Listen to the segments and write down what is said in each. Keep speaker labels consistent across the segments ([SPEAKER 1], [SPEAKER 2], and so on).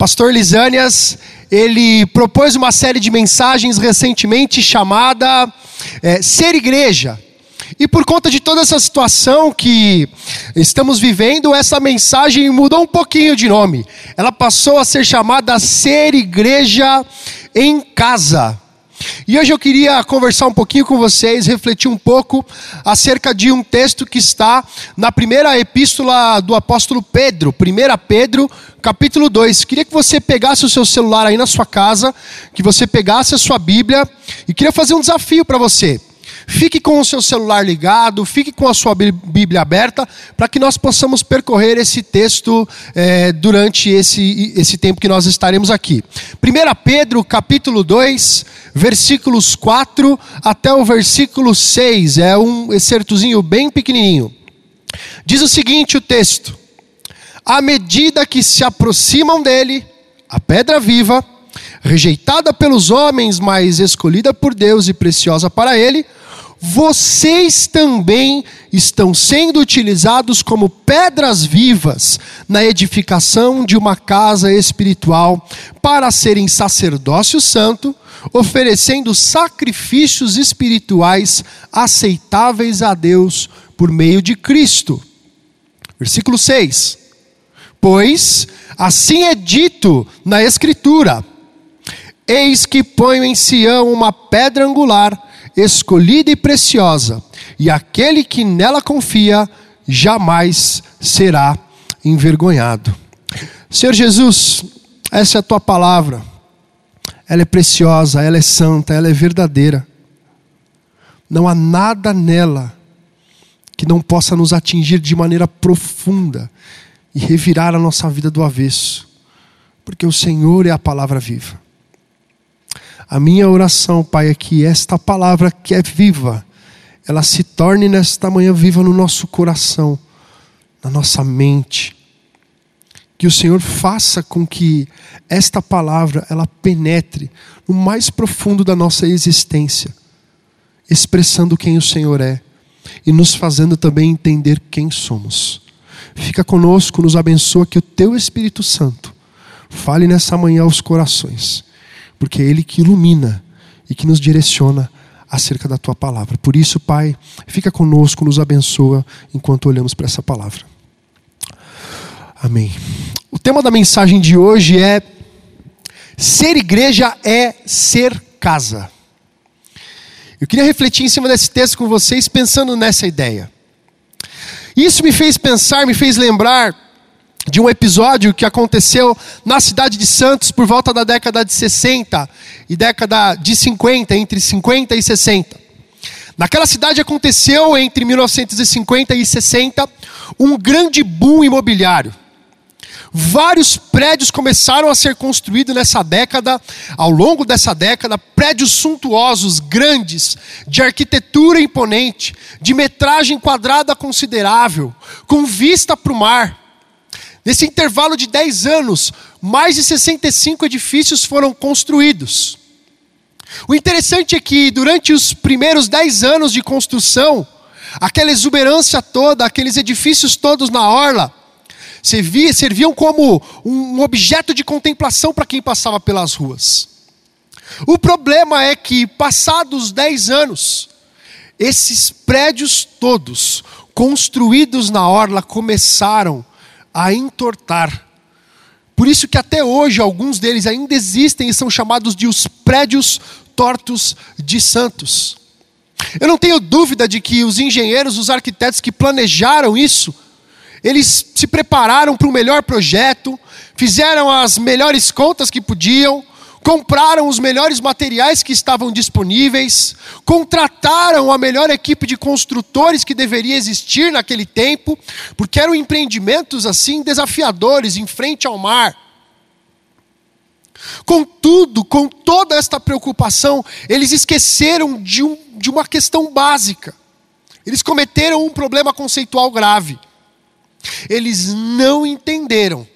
[SPEAKER 1] Pastor Lisânias, ele propôs uma série de mensagens recentemente chamada é, Ser Igreja. E por conta de toda essa situação que estamos vivendo, essa mensagem mudou um pouquinho de nome. Ela passou a ser chamada Ser Igreja em Casa. E hoje eu queria conversar um pouquinho com vocês, refletir um pouco acerca de um texto que está na primeira epístola do apóstolo Pedro, 1 Pedro, capítulo 2. Queria que você pegasse o seu celular aí na sua casa, que você pegasse a sua Bíblia, e queria fazer um desafio para você. Fique com o seu celular ligado, fique com a sua Bíblia aberta, para que nós possamos percorrer esse texto é, durante esse, esse tempo que nós estaremos aqui. 1 Pedro, capítulo 2, versículos 4 até o versículo 6, é um excertozinho bem pequenininho. Diz o seguinte: o texto. À medida que se aproximam dele, a pedra viva, rejeitada pelos homens, mas escolhida por Deus e preciosa para ele, vocês também estão sendo utilizados como pedras vivas na edificação de uma casa espiritual para serem sacerdócio santo, oferecendo sacrifícios espirituais aceitáveis a Deus por meio de Cristo. Versículo 6. Pois assim é dito na Escritura: Eis que ponho em Sião uma pedra angular escolhida e preciosa, e aquele que nela confia jamais será envergonhado. Senhor Jesus, essa é a tua palavra, ela é preciosa, ela é santa, ela é verdadeira. Não há nada nela que não possa nos atingir de maneira profunda e revirar a nossa vida do avesso, porque o Senhor é a palavra viva. A minha oração, Pai, é que esta palavra que é viva, ela se torne nesta manhã viva no nosso coração, na nossa mente. Que o Senhor faça com que esta palavra ela penetre no mais profundo da nossa existência, expressando quem o Senhor é e nos fazendo também entender quem somos. Fica conosco, nos abençoa que o teu Espírito Santo fale nessa manhã aos corações porque é Ele que ilumina e que nos direciona acerca da tua palavra. Por isso, Pai, fica conosco, nos abençoa enquanto olhamos para essa palavra. Amém. O tema da mensagem de hoje é: ser igreja é ser casa. Eu queria refletir em cima desse texto com vocês, pensando nessa ideia. Isso me fez pensar, me fez lembrar de um episódio que aconteceu na cidade de Santos por volta da década de 60 e década de 50, entre 50 e 60. Naquela cidade aconteceu entre 1950 e 60 um grande boom imobiliário. Vários prédios começaram a ser construídos nessa década, ao longo dessa década, prédios suntuosos, grandes, de arquitetura imponente, de metragem quadrada considerável, com vista para o mar. Nesse intervalo de 10 anos, mais de 65 edifícios foram construídos. O interessante é que durante os primeiros 10 anos de construção, aquela exuberância toda, aqueles edifícios todos na orla, serviam como um objeto de contemplação para quem passava pelas ruas. O problema é que, passados 10 anos, esses prédios todos, construídos na orla, começaram a entortar. Por isso que até hoje alguns deles ainda existem e são chamados de os prédios tortos de Santos. Eu não tenho dúvida de que os engenheiros, os arquitetos que planejaram isso, eles se prepararam para o melhor projeto, fizeram as melhores contas que podiam, compraram os melhores materiais que estavam disponíveis, contrataram a melhor equipe de construtores que deveria existir naquele tempo, porque eram empreendimentos assim desafiadores em frente ao mar. Contudo, com toda esta preocupação, eles esqueceram de, um, de uma questão básica. Eles cometeram um problema conceitual grave. Eles não entenderam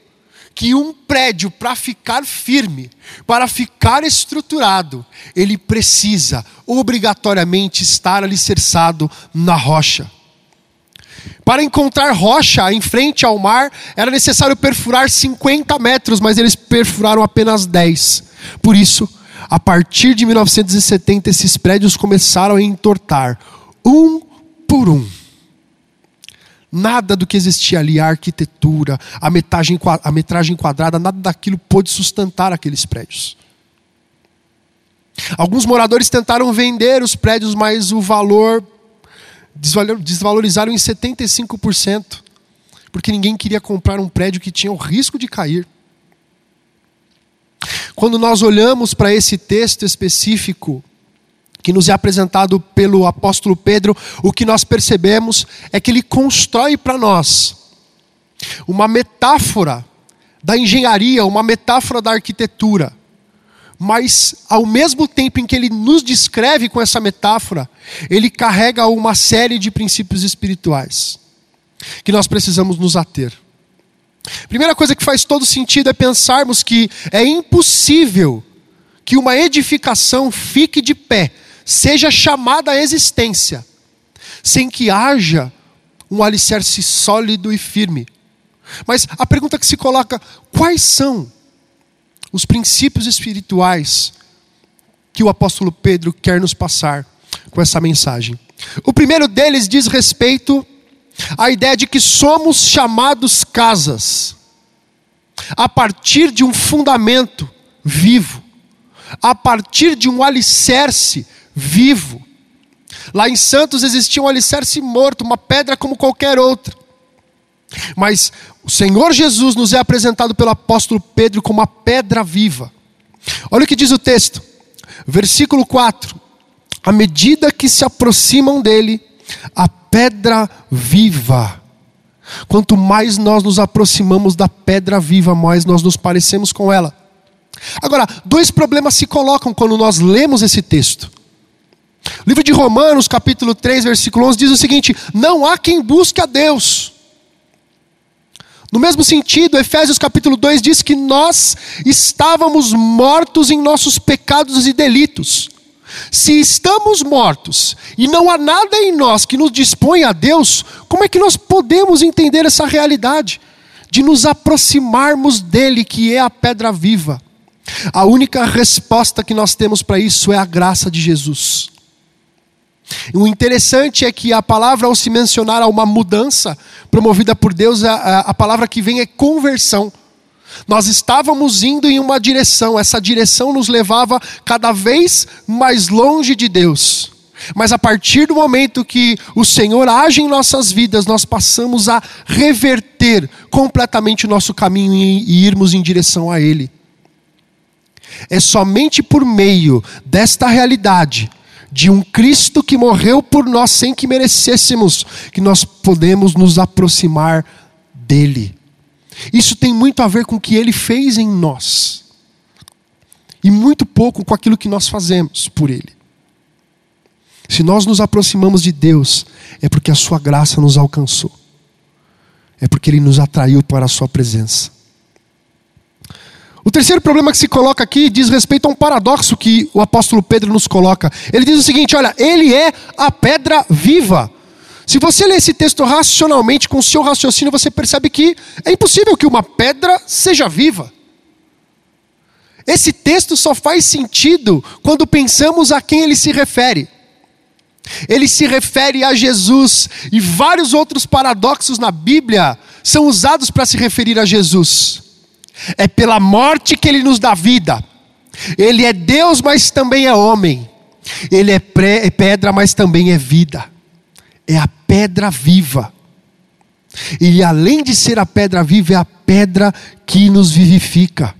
[SPEAKER 1] que um prédio, para ficar firme, para ficar estruturado, ele precisa obrigatoriamente estar alicerçado na rocha. Para encontrar rocha em frente ao mar, era necessário perfurar 50 metros, mas eles perfuraram apenas 10. Por isso, a partir de 1970, esses prédios começaram a entortar, um por um. Nada do que existia ali, a arquitetura, a metragem, a metragem quadrada, nada daquilo pôde sustentar aqueles prédios. Alguns moradores tentaram vender os prédios, mas o valor desvalorizaram em 75%, porque ninguém queria comprar um prédio que tinha o risco de cair. Quando nós olhamos para esse texto específico, que nos é apresentado pelo apóstolo Pedro, o que nós percebemos é que ele constrói para nós uma metáfora da engenharia, uma metáfora da arquitetura. Mas, ao mesmo tempo em que ele nos descreve com essa metáfora, ele carrega uma série de princípios espirituais que nós precisamos nos ater. Primeira coisa que faz todo sentido é pensarmos que é impossível que uma edificação fique de pé, seja chamada à existência, sem que haja um alicerce sólido e firme. Mas a pergunta que se coloca: quais são os princípios espirituais que o apóstolo Pedro quer nos passar com essa mensagem? O primeiro deles diz respeito a ideia de que somos chamados casas, a partir de um fundamento vivo, a partir de um alicerce vivo. Lá em Santos existia um alicerce morto, uma pedra como qualquer outra. Mas o Senhor Jesus nos é apresentado pelo apóstolo Pedro como uma pedra viva. Olha o que diz o texto, versículo 4: À medida que se aproximam dele, a pedra viva. Quanto mais nós nos aproximamos da pedra viva, mais nós nos parecemos com ela. Agora, dois problemas se colocam quando nós lemos esse texto. Livro de Romanos, capítulo 3, versículo 11, diz o seguinte: Não há quem busque a Deus. No mesmo sentido, Efésios capítulo 2 diz que nós estávamos mortos em nossos pecados e delitos. Se estamos mortos e não há nada em nós que nos dispõe a Deus, como é que nós podemos entender essa realidade? De nos aproximarmos dele, que é a pedra viva. A única resposta que nós temos para isso é a graça de Jesus. O interessante é que a palavra, ao se mencionar a uma mudança promovida por Deus, a, a palavra que vem é conversão. Nós estávamos indo em uma direção, essa direção nos levava cada vez mais longe de Deus. Mas a partir do momento que o Senhor age em nossas vidas, nós passamos a reverter completamente o nosso caminho e irmos em direção a Ele. É somente por meio desta realidade, de um Cristo que morreu por nós sem que merecêssemos, que nós podemos nos aproximar dEle. Isso tem muito a ver com o que ele fez em nós. E muito pouco com aquilo que nós fazemos por ele. Se nós nos aproximamos de Deus, é porque a sua graça nos alcançou. É porque ele nos atraiu para a sua presença. O terceiro problema que se coloca aqui diz respeito a um paradoxo que o apóstolo Pedro nos coloca. Ele diz o seguinte: olha, ele é a pedra viva. Se você ler esse texto racionalmente, com o seu raciocínio, você percebe que é impossível que uma pedra seja viva. Esse texto só faz sentido quando pensamos a quem ele se refere. Ele se refere a Jesus, e vários outros paradoxos na Bíblia são usados para se referir a Jesus. É pela morte que ele nos dá vida. Ele é Deus, mas também é homem. Ele é, é pedra, mas também é vida é a pedra viva. E além de ser a pedra viva, é a pedra que nos vivifica.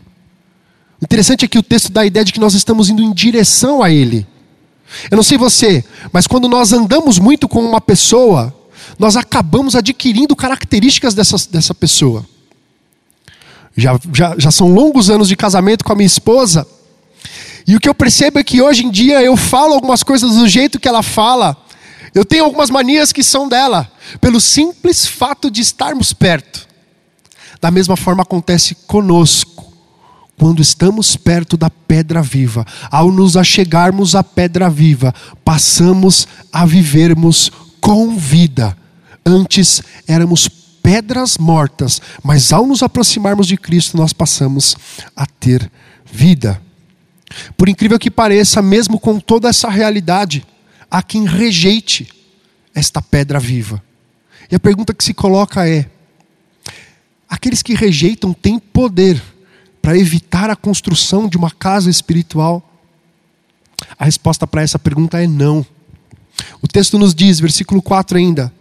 [SPEAKER 1] Interessante é que o texto dá a ideia de que nós estamos indo em direção a Ele. Eu não sei você, mas quando nós andamos muito com uma pessoa, nós acabamos adquirindo características dessa, dessa pessoa. Já, já, já são longos anos de casamento com a minha esposa, e o que eu percebo é que hoje em dia eu falo algumas coisas do jeito que ela fala, eu tenho algumas manias que são dela, pelo simples fato de estarmos perto. Da mesma forma acontece conosco, quando estamos perto da pedra viva. Ao nos achegarmos à pedra viva, passamos a vivermos com vida, Antes éramos pedras mortas, mas ao nos aproximarmos de Cristo, nós passamos a ter vida. Por incrível que pareça, mesmo com toda essa realidade, há quem rejeite esta pedra viva. E a pergunta que se coloca é: aqueles que rejeitam têm poder para evitar a construção de uma casa espiritual? A resposta para essa pergunta é não. O texto nos diz, versículo 4 ainda: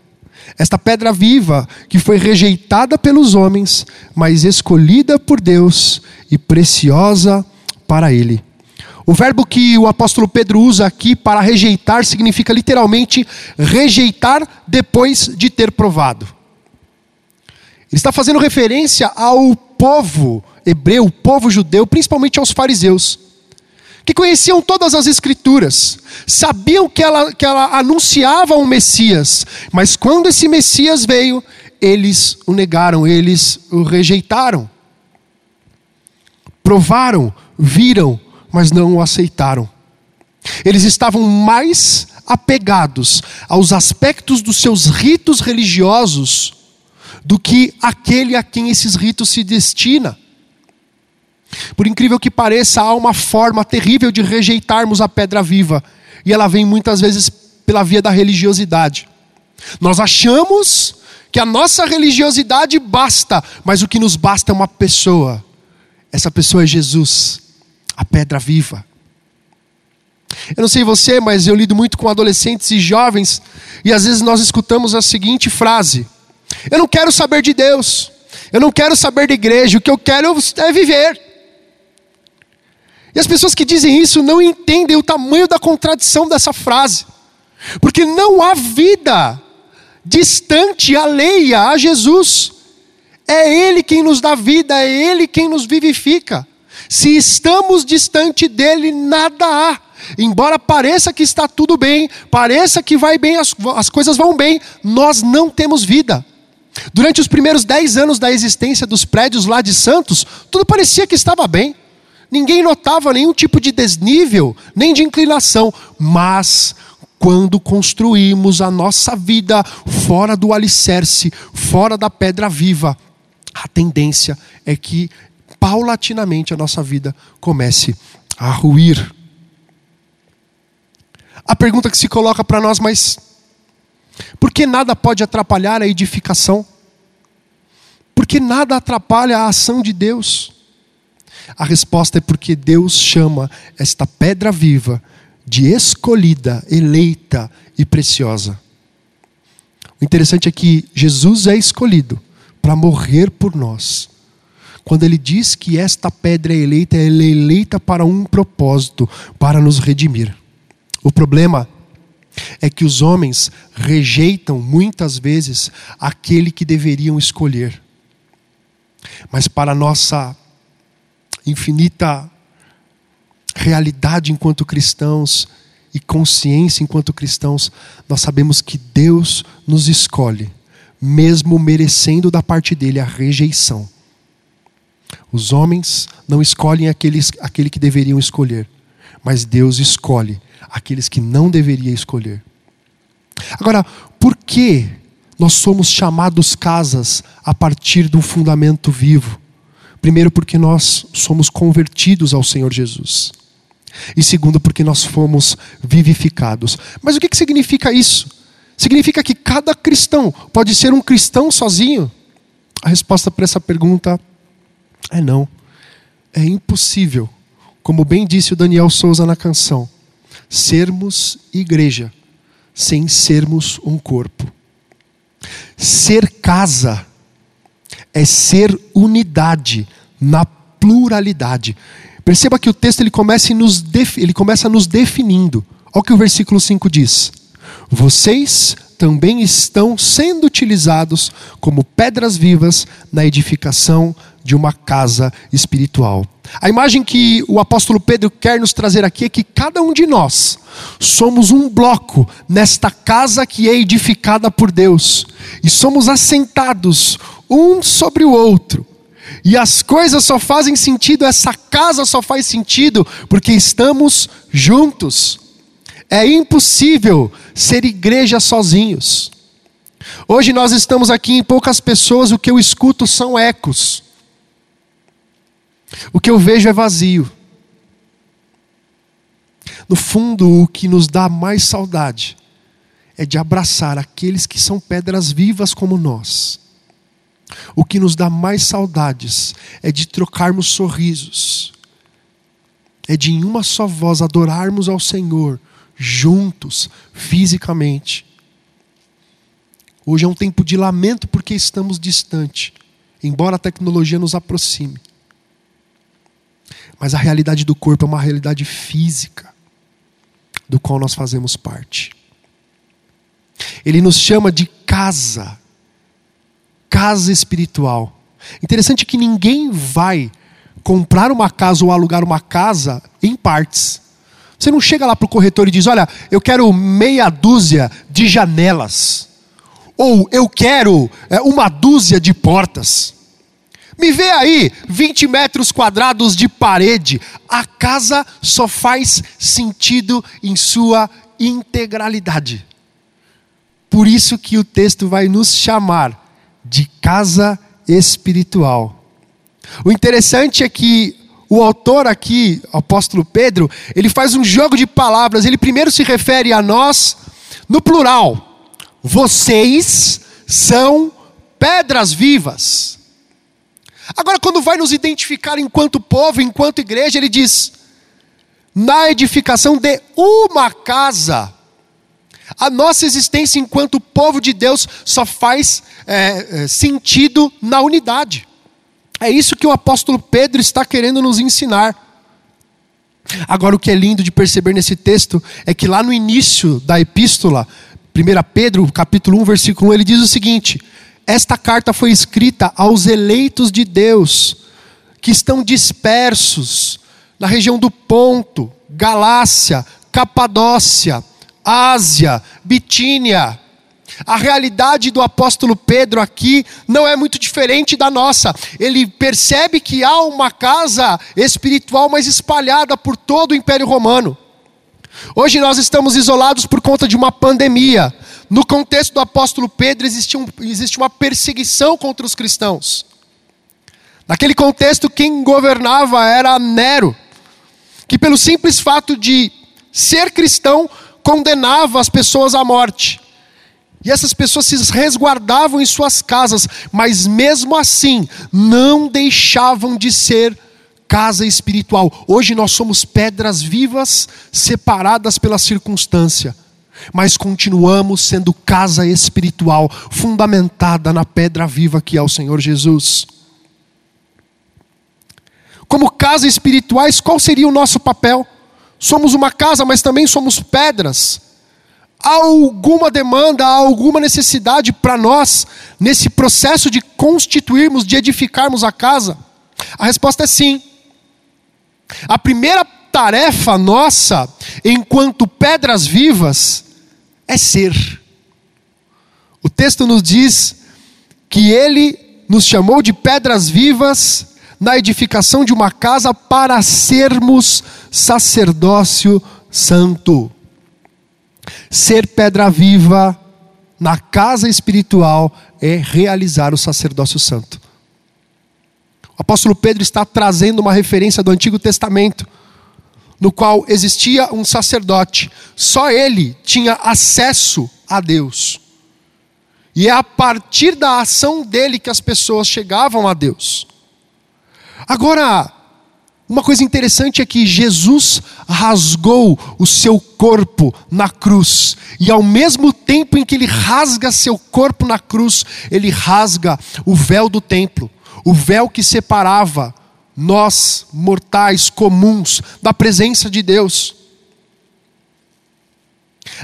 [SPEAKER 1] esta pedra viva que foi rejeitada pelos homens, mas escolhida por Deus e preciosa para Ele. O verbo que o apóstolo Pedro usa aqui para rejeitar significa literalmente rejeitar depois de ter provado. Ele está fazendo referência ao povo hebreu, o povo judeu, principalmente aos fariseus que conheciam todas as Escrituras, sabiam que ela, que ela anunciava um Messias, mas quando esse Messias veio, eles o negaram, eles o rejeitaram. Provaram, viram, mas não o aceitaram. Eles estavam mais apegados aos aspectos dos seus ritos religiosos do que aquele a quem esses ritos se destinam. Por incrível que pareça, há uma forma terrível de rejeitarmos a pedra viva, e ela vem muitas vezes pela via da religiosidade. Nós achamos que a nossa religiosidade basta, mas o que nos basta é uma pessoa. Essa pessoa é Jesus, a pedra viva. Eu não sei você, mas eu lido muito com adolescentes e jovens, e às vezes nós escutamos a seguinte frase: Eu não quero saber de Deus, eu não quero saber de igreja, o que eu quero é viver. E as pessoas que dizem isso não entendem o tamanho da contradição dessa frase. Porque não há vida distante, alheia a Jesus. É Ele quem nos dá vida, é Ele quem nos vivifica. Se estamos distante dele, nada há. Embora pareça que está tudo bem, pareça que vai bem, as, as coisas vão bem, nós não temos vida. Durante os primeiros dez anos da existência dos prédios lá de Santos, tudo parecia que estava bem. Ninguém notava nenhum tipo de desnível, nem de inclinação. Mas, quando construímos a nossa vida fora do alicerce, fora da pedra viva, a tendência é que, paulatinamente, a nossa vida comece a ruir. A pergunta que se coloca para nós, mas por que nada pode atrapalhar a edificação? Por que nada atrapalha a ação de Deus? A resposta é porque Deus chama esta pedra viva de escolhida, eleita e preciosa. O interessante é que Jesus é escolhido para morrer por nós. Quando ele diz que esta pedra é eleita, ela é eleita para um propósito, para nos redimir. O problema é que os homens rejeitam muitas vezes aquele que deveriam escolher. Mas para nossa infinita realidade enquanto cristãos e consciência enquanto cristãos, nós sabemos que Deus nos escolhe, mesmo merecendo da parte dele a rejeição. Os homens não escolhem aqueles, aquele que deveriam escolher, mas Deus escolhe aqueles que não deveria escolher. Agora, por que nós somos chamados casas a partir do fundamento vivo? Primeiro, porque nós somos convertidos ao Senhor Jesus. E segundo, porque nós fomos vivificados. Mas o que, significa isso? Significa que cada cristão pode ser um cristão sozinho? A resposta para essa pergunta é não. É impossível, como bem disse o Daniel Souza na canção, sermos igreja sem sermos um corpo. Ser casa é ser unidade na pluralidade. Perceba que o texto ele começa, nos ele começa nos definindo. Olha o que o versículo 5 diz: Vocês também estão sendo utilizados como pedras vivas na edificação de uma casa espiritual. A imagem que o apóstolo Pedro quer nos trazer aqui é que cada um de nós somos um bloco nesta casa que é edificada por Deus e somos assentados um sobre o outro. E as coisas só fazem sentido, essa casa só faz sentido porque estamos juntos. É impossível ser igreja sozinhos. Hoje nós estamos aqui em poucas pessoas, o que eu escuto são ecos. O que eu vejo é vazio. No fundo, o que nos dá mais saudade é de abraçar aqueles que são pedras vivas como nós. O que nos dá mais saudades é de trocarmos sorrisos, é de em uma só voz adorarmos ao Senhor, juntos, fisicamente. Hoje é um tempo de lamento porque estamos distante, embora a tecnologia nos aproxime. Mas a realidade do corpo é uma realidade física, do qual nós fazemos parte. Ele nos chama de casa, casa espiritual. Interessante que ninguém vai comprar uma casa ou alugar uma casa em partes. Você não chega lá para o corretor e diz: Olha, eu quero meia dúzia de janelas. Ou eu quero é, uma dúzia de portas. Me vê aí 20 metros quadrados de parede. A casa só faz sentido em sua integralidade. Por isso que o texto vai nos chamar casa espiritual. O interessante é que o autor aqui, o apóstolo Pedro, ele faz um jogo de palavras. Ele primeiro se refere a nós no plural. Vocês são pedras vivas. Agora, quando vai nos identificar enquanto povo, enquanto igreja, ele diz: na edificação de uma casa. A nossa existência enquanto povo de Deus só faz é, sentido na unidade. É isso que o apóstolo Pedro está querendo nos ensinar. Agora, o que é lindo de perceber nesse texto é que lá no início da epístola, 1 Pedro, capítulo 1, versículo 1, ele diz o seguinte: esta carta foi escrita aos eleitos de Deus, que estão dispersos na região do Ponto, Galácia, Capadócia, Ásia, Bitínia. A realidade do apóstolo Pedro aqui não é muito diferente da nossa. Ele percebe que há uma casa espiritual mais espalhada por todo o Império Romano. Hoje nós estamos isolados por conta de uma pandemia. No contexto do apóstolo Pedro, existe, um, existe uma perseguição contra os cristãos. Naquele contexto, quem governava era Nero, que, pelo simples fato de ser cristão, condenava as pessoas à morte. E essas pessoas se resguardavam em suas casas, mas mesmo assim não deixavam de ser casa espiritual. Hoje nós somos pedras vivas separadas pela circunstância, mas continuamos sendo casa espiritual, fundamentada na pedra viva que é o Senhor Jesus. Como casa espirituais, qual seria o nosso papel? Somos uma casa, mas também somos pedras. Alguma demanda, alguma necessidade para nós nesse processo de constituirmos, de edificarmos a casa? A resposta é sim. A primeira tarefa nossa, enquanto pedras vivas, é ser. O texto nos diz que ele nos chamou de pedras vivas na edificação de uma casa para sermos sacerdócio santo. Ser pedra viva na casa espiritual é realizar o sacerdócio santo. O apóstolo Pedro está trazendo uma referência do Antigo Testamento, no qual existia um sacerdote, só ele tinha acesso a Deus. E é a partir da ação dele que as pessoas chegavam a Deus. Agora, uma coisa interessante é que Jesus rasgou o seu corpo na cruz, e ao mesmo tempo em que ele rasga seu corpo na cruz, ele rasga o véu do templo o véu que separava nós, mortais comuns, da presença de Deus.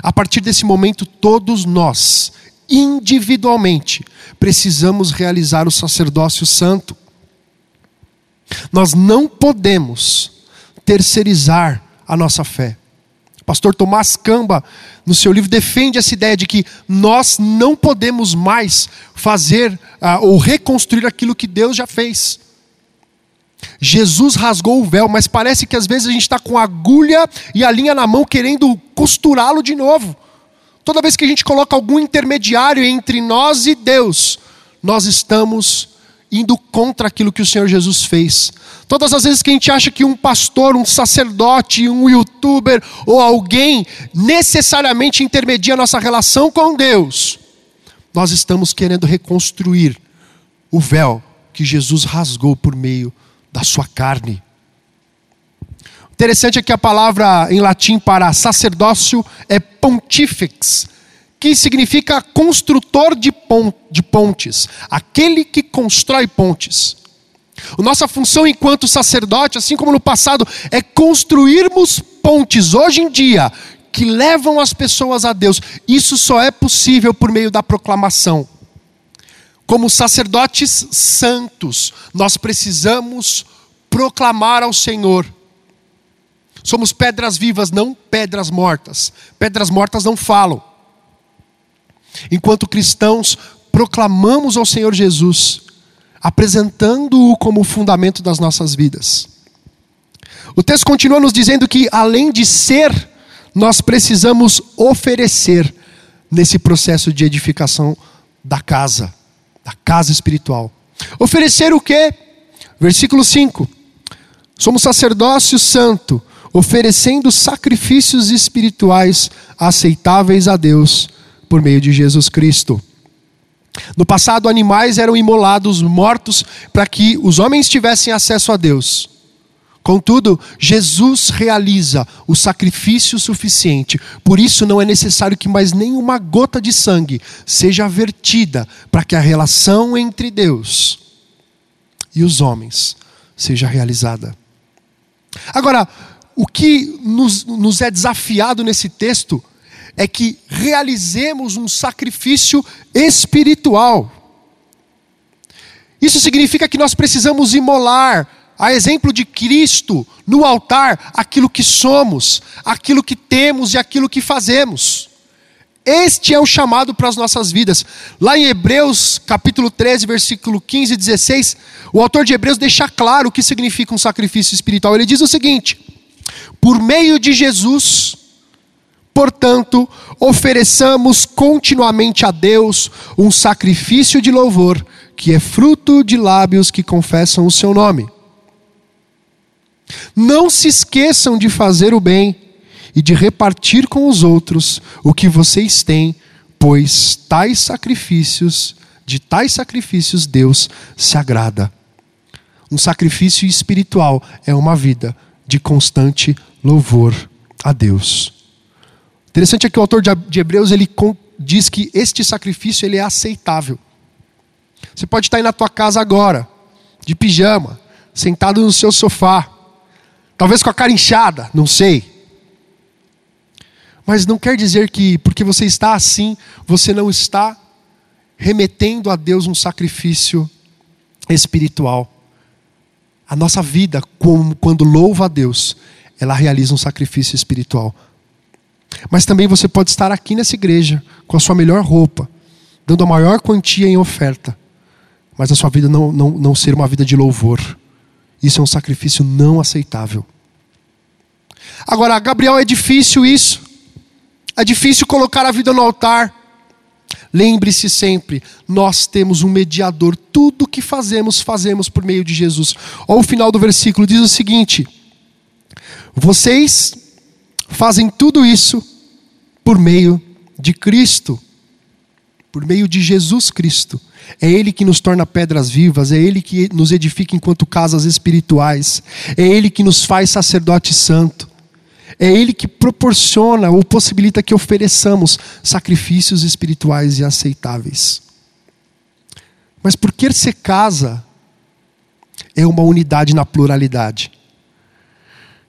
[SPEAKER 1] A partir desse momento, todos nós, individualmente, precisamos realizar o sacerdócio santo. Nós não podemos terceirizar a nossa fé pastor Tomás Camba, no seu livro, defende essa ideia de que nós não podemos mais fazer uh, ou reconstruir aquilo que Deus já fez. Jesus rasgou o véu, mas parece que às vezes a gente está com a agulha e a linha na mão querendo costurá-lo de novo. toda vez que a gente coloca algum intermediário entre nós e Deus, nós estamos indo contra aquilo que o Senhor Jesus fez. Todas as vezes que a gente acha que um pastor, um sacerdote, um youtuber ou alguém necessariamente intermedia a nossa relação com Deus, nós estamos querendo reconstruir o véu que Jesus rasgou por meio da sua carne. Interessante é que a palavra em latim para sacerdócio é pontifex, que significa construtor de, pontes, aquele que constrói pontes. Nossa função enquanto sacerdote, assim como no passado, é construirmos pontes hoje em dia que levam as pessoas a Deus. Isso só é possível por meio da proclamação. Como sacerdotes santos, nós precisamos proclamar ao Senhor. Somos pedras vivas, não pedras mortas. Pedras mortas não falam. Enquanto cristãos, proclamamos ao Senhor Jesus, apresentando-o como fundamento das nossas vidas. O texto continua nos dizendo que, além de ser, nós precisamos oferecer nesse processo de edificação da casa, da casa espiritual. Oferecer o quê? Versículo 5. Somos sacerdócio santo, oferecendo sacrifícios espirituais aceitáveis a Deus por meio de Jesus Cristo. No passado, animais eram imolados, mortos, para que os homens tivessem acesso a Deus. Contudo, Jesus realiza o sacrifício suficiente, por isso não é necessário que mais nenhuma gota de sangue seja vertida para que a relação entre Deus e os homens seja realizada. Agora, o que nos, nos é desafiado nesse texto é que realizemos um sacrifício espiritual. Isso significa que nós precisamos imolar, a exemplo de Cristo, no altar, aquilo que somos, aquilo que temos e aquilo que fazemos. Este é o chamado para as nossas vidas. Lá em Hebreus, capítulo 13, versículo 15 e 16, o autor de Hebreus deixa claro o que significa um sacrifício espiritual. Ele diz o seguinte: Por meio de Jesus, Portanto, ofereçamos continuamente a Deus um sacrifício de louvor, que é fruto de lábios que confessam o seu nome. Não se esqueçam de fazer o bem e de repartir com os outros o que vocês têm, pois tais sacrifícios, de tais sacrifícios Deus se agrada. Um sacrifício espiritual é uma vida de constante louvor a Deus. Interessante é que o autor de Hebreus ele diz que este sacrifício ele é aceitável. Você pode estar aí na tua casa agora, de pijama, sentado no seu sofá, talvez com a cara inchada, não sei. Mas não quer dizer que porque você está assim, você não está remetendo a Deus um sacrifício espiritual. A nossa vida, quando louva a Deus, ela realiza um sacrifício espiritual. Mas também você pode estar aqui nessa igreja com a sua melhor roupa, dando a maior quantia em oferta, mas a sua vida não, não, não ser uma vida de louvor. Isso é um sacrifício não aceitável. Agora, Gabriel, é difícil isso. É difícil colocar a vida no altar. Lembre-se sempre, nós temos um mediador. Tudo que fazemos, fazemos por meio de Jesus. Olha o final do versículo, diz o seguinte: Vocês fazem tudo isso por meio de Cristo, por meio de Jesus Cristo. É Ele que nos torna pedras vivas, é Ele que nos edifica enquanto casas espirituais, é Ele que nos faz sacerdote santo, é Ele que proporciona ou possibilita que ofereçamos sacrifícios espirituais e aceitáveis. Mas por que ser casa é uma unidade na pluralidade?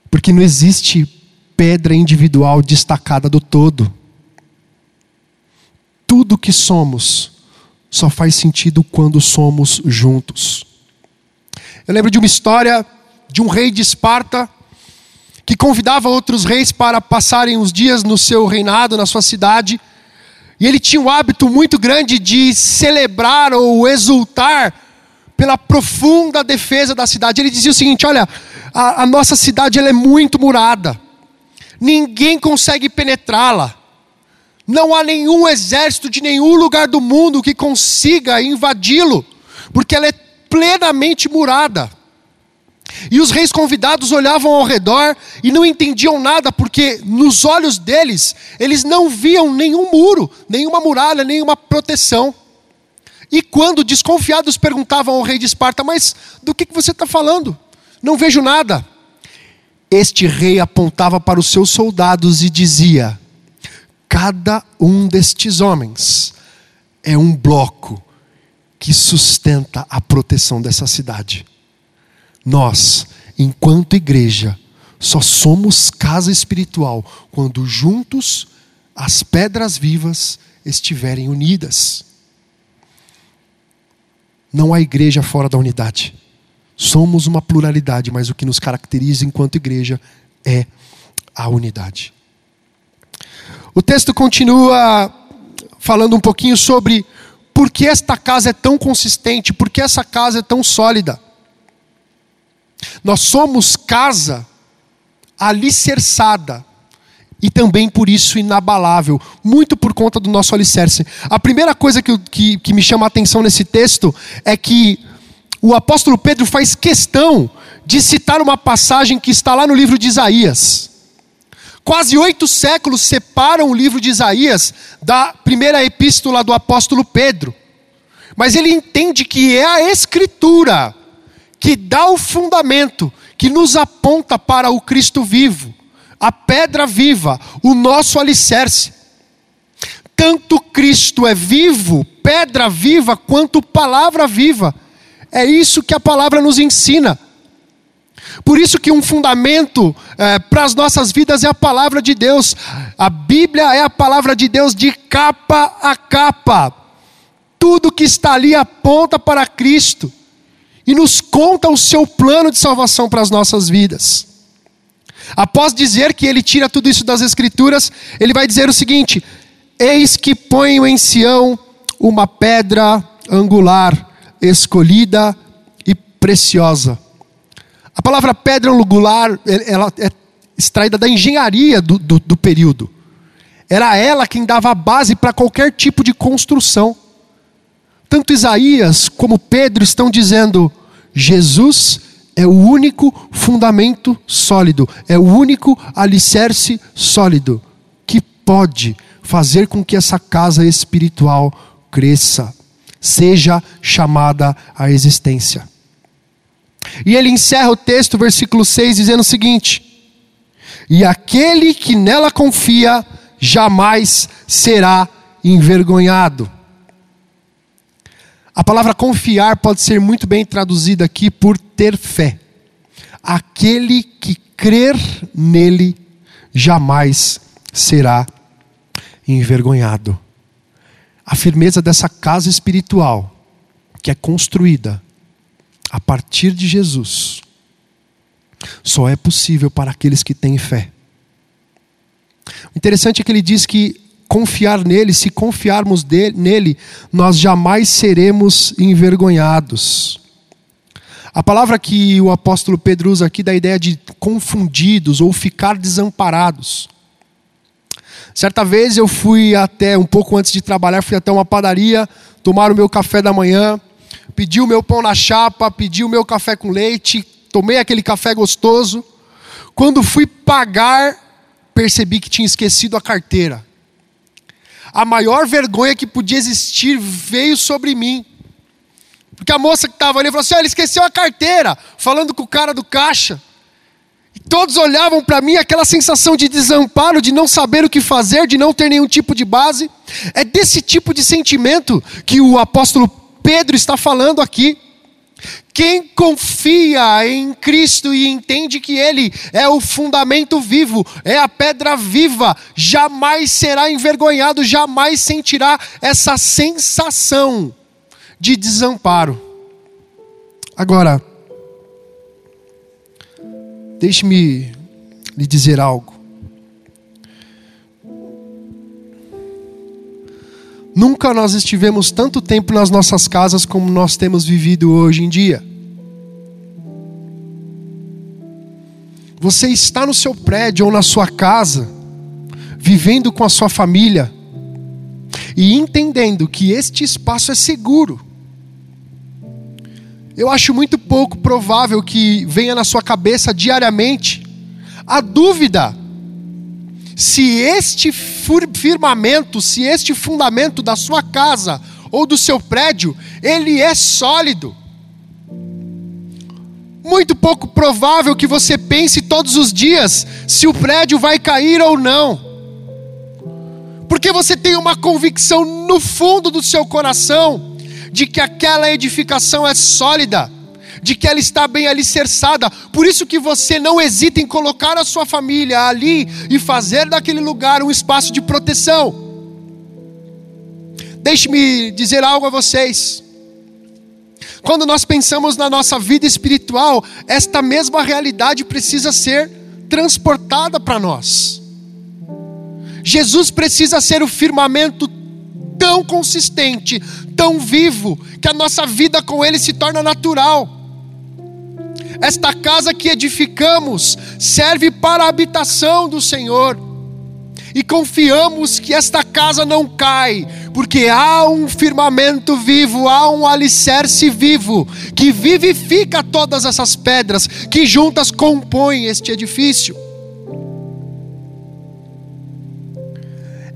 [SPEAKER 1] Porque não existe pedra individual destacada do todo. Tudo que somos só faz sentido quando somos juntos. Eu lembro de uma história de um rei de Esparta que convidava outros reis para passarem os dias no seu reinado, na sua cidade. E ele tinha um hábito muito grande de celebrar ou exultar pela profunda defesa da cidade. Ele dizia o seguinte: olha, a, a nossa cidade ela é muito murada ninguém consegue penetrá-la. Não há nenhum exército de nenhum lugar do mundo que consiga invadi-lo, porque ela é plenamente murada. E os reis convidados olhavam ao redor e não entendiam nada, porque nos olhos deles, eles não viam nenhum muro, nenhuma muralha, nenhuma proteção. E quando desconfiados perguntavam ao rei de Esparta: Mas do que você está falando? Não vejo nada. Este rei apontava para os seus soldados e dizia: Cada um destes homens é um bloco que sustenta a proteção dessa cidade. Nós, enquanto igreja, só somos casa espiritual quando juntos as pedras vivas estiverem unidas. Não há igreja fora da unidade. Somos uma pluralidade, mas o que nos caracteriza enquanto igreja é a unidade. O texto continua falando um pouquinho sobre por que esta casa é tão consistente, por que essa casa é tão sólida. Nós somos casa alicerçada e também por isso inabalável, muito por conta do nosso alicerce. A primeira coisa que, que, que me chama a atenção nesse texto é que o apóstolo Pedro faz questão de citar uma passagem que está lá no livro de Isaías. Quase oito séculos separam o livro de Isaías da primeira epístola do apóstolo Pedro. Mas ele entende que é a Escritura que dá o fundamento, que nos aponta para o Cristo vivo, a pedra viva, o nosso alicerce. Tanto Cristo é vivo, pedra viva, quanto palavra viva. É isso que a palavra nos ensina. Por isso que um fundamento é, para as nossas vidas é a palavra de Deus. A Bíblia é a palavra de Deus de capa a capa. Tudo que está ali aponta para Cristo e nos conta o seu plano de salvação para as nossas vidas. Após dizer que ele tira tudo isso das Escrituras, ele vai dizer o seguinte: Eis que ponho em Sião uma pedra angular, escolhida e preciosa. A palavra pedra angular, ela é extraída da engenharia do, do, do período. Era ela quem dava a base para qualquer tipo de construção. Tanto Isaías como Pedro estão dizendo: Jesus é o único fundamento sólido, é o único alicerce sólido que pode fazer com que essa casa espiritual cresça, seja chamada à existência. E ele encerra o texto, versículo 6, dizendo o seguinte: E aquele que nela confia jamais será envergonhado. A palavra confiar pode ser muito bem traduzida aqui por ter fé. Aquele que crer nele jamais será envergonhado. A firmeza dessa casa espiritual, que é construída a partir de Jesus, só é possível para aqueles que têm fé. O interessante é que ele diz que confiar nele, se confiarmos nele, nós jamais seremos envergonhados. A palavra que o apóstolo Pedro usa aqui dá a ideia de confundidos ou ficar desamparados. Certa vez eu fui até, um pouco antes de trabalhar, fui até uma padaria, tomar o meu café da manhã, pedi o meu pão na chapa, pedi o meu café com leite, tomei aquele café gostoso. Quando fui pagar, percebi que tinha esquecido a carteira a maior vergonha que podia existir veio sobre mim. Porque a moça que estava ali falou assim: oh, ele esqueceu a carteira, falando com o cara do caixa. Todos olhavam para mim, aquela sensação de desamparo, de não saber o que fazer, de não ter nenhum tipo de base. É desse tipo de sentimento que o apóstolo Pedro está falando aqui. Quem confia em Cristo e entende que Ele é o fundamento vivo, é a pedra viva, jamais será envergonhado, jamais sentirá essa sensação de desamparo. Agora, deixe-me lhe dizer algo. Nunca nós estivemos tanto tempo nas nossas casas como nós temos vivido hoje em dia. Você está no seu prédio ou na sua casa, vivendo com a sua família, e entendendo que este espaço é seguro. Eu acho muito pouco provável que venha na sua cabeça diariamente a dúvida se este firmamento, se este fundamento da sua casa ou do seu prédio, ele é sólido. Muito pouco provável que você pense todos os dias se o prédio vai cair ou não. Porque você tem uma convicção no fundo do seu coração de que aquela edificação é sólida, de que ela está bem alicerçada. Por isso que você não hesita em colocar a sua família ali e fazer daquele lugar um espaço de proteção. Deixe-me dizer algo a vocês. Quando nós pensamos na nossa vida espiritual, esta mesma realidade precisa ser transportada para nós. Jesus precisa ser o firmamento tão consistente, tão vivo, que a nossa vida com Ele se torna natural. Esta casa que edificamos serve para a habitação do Senhor e confiamos que esta casa não cai, porque há um firmamento vivo, há um alicerce vivo, que vivifica todas essas pedras, que juntas compõem este edifício.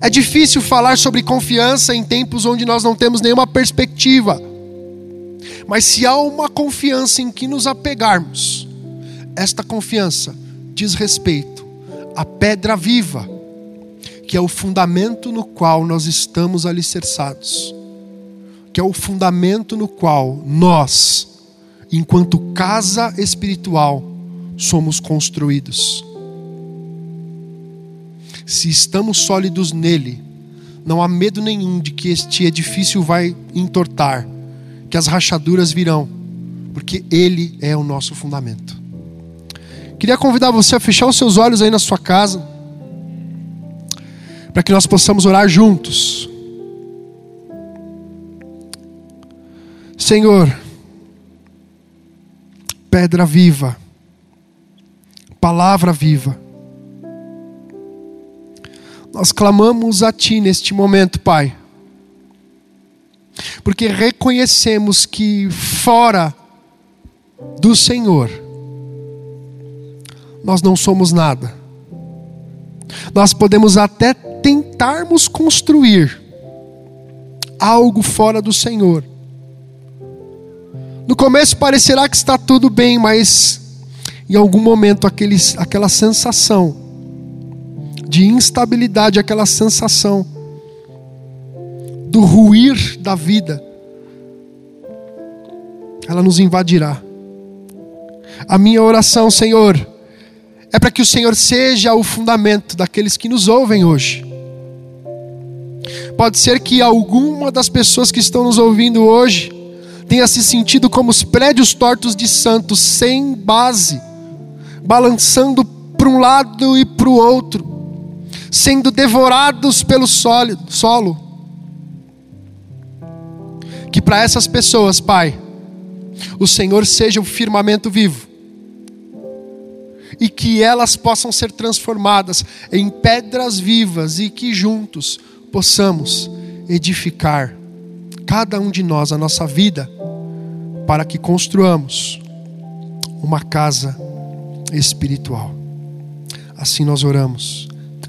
[SPEAKER 1] É difícil falar sobre confiança em tempos onde nós não temos nenhuma perspectiva, mas se há uma confiança em que nos apegarmos, esta confiança diz respeito à pedra viva que é o fundamento no qual nós estamos alicerçados, que é o fundamento no qual nós, enquanto casa espiritual, somos construídos. Se estamos sólidos nele, não há medo nenhum de que este edifício vai entortar, que as rachaduras virão, porque ele é o nosso fundamento. Queria convidar você a fechar os seus olhos aí na sua casa para que nós possamos orar juntos. Senhor, pedra viva, palavra viva, nós clamamos a Ti neste momento, Pai, porque reconhecemos que fora do Senhor, nós não somos nada. Nós podemos até tentarmos construir algo fora do Senhor. No começo parecerá que está tudo bem, mas em algum momento aquele, aquela sensação de instabilidade, aquela sensação do ruir da vida, ela nos invadirá. A minha oração, Senhor, é para que o Senhor seja o fundamento daqueles que nos ouvem hoje. Pode ser que alguma das pessoas que estão nos ouvindo hoje tenha se sentido como os prédios tortos de santos, sem base, balançando para um lado e para o outro, sendo devorados pelo solo. Que para essas pessoas, Pai, o Senhor seja o firmamento vivo e que elas possam ser transformadas em pedras vivas e que juntos possamos edificar cada um de nós a nossa vida para que construamos uma casa espiritual. Assim nós oramos,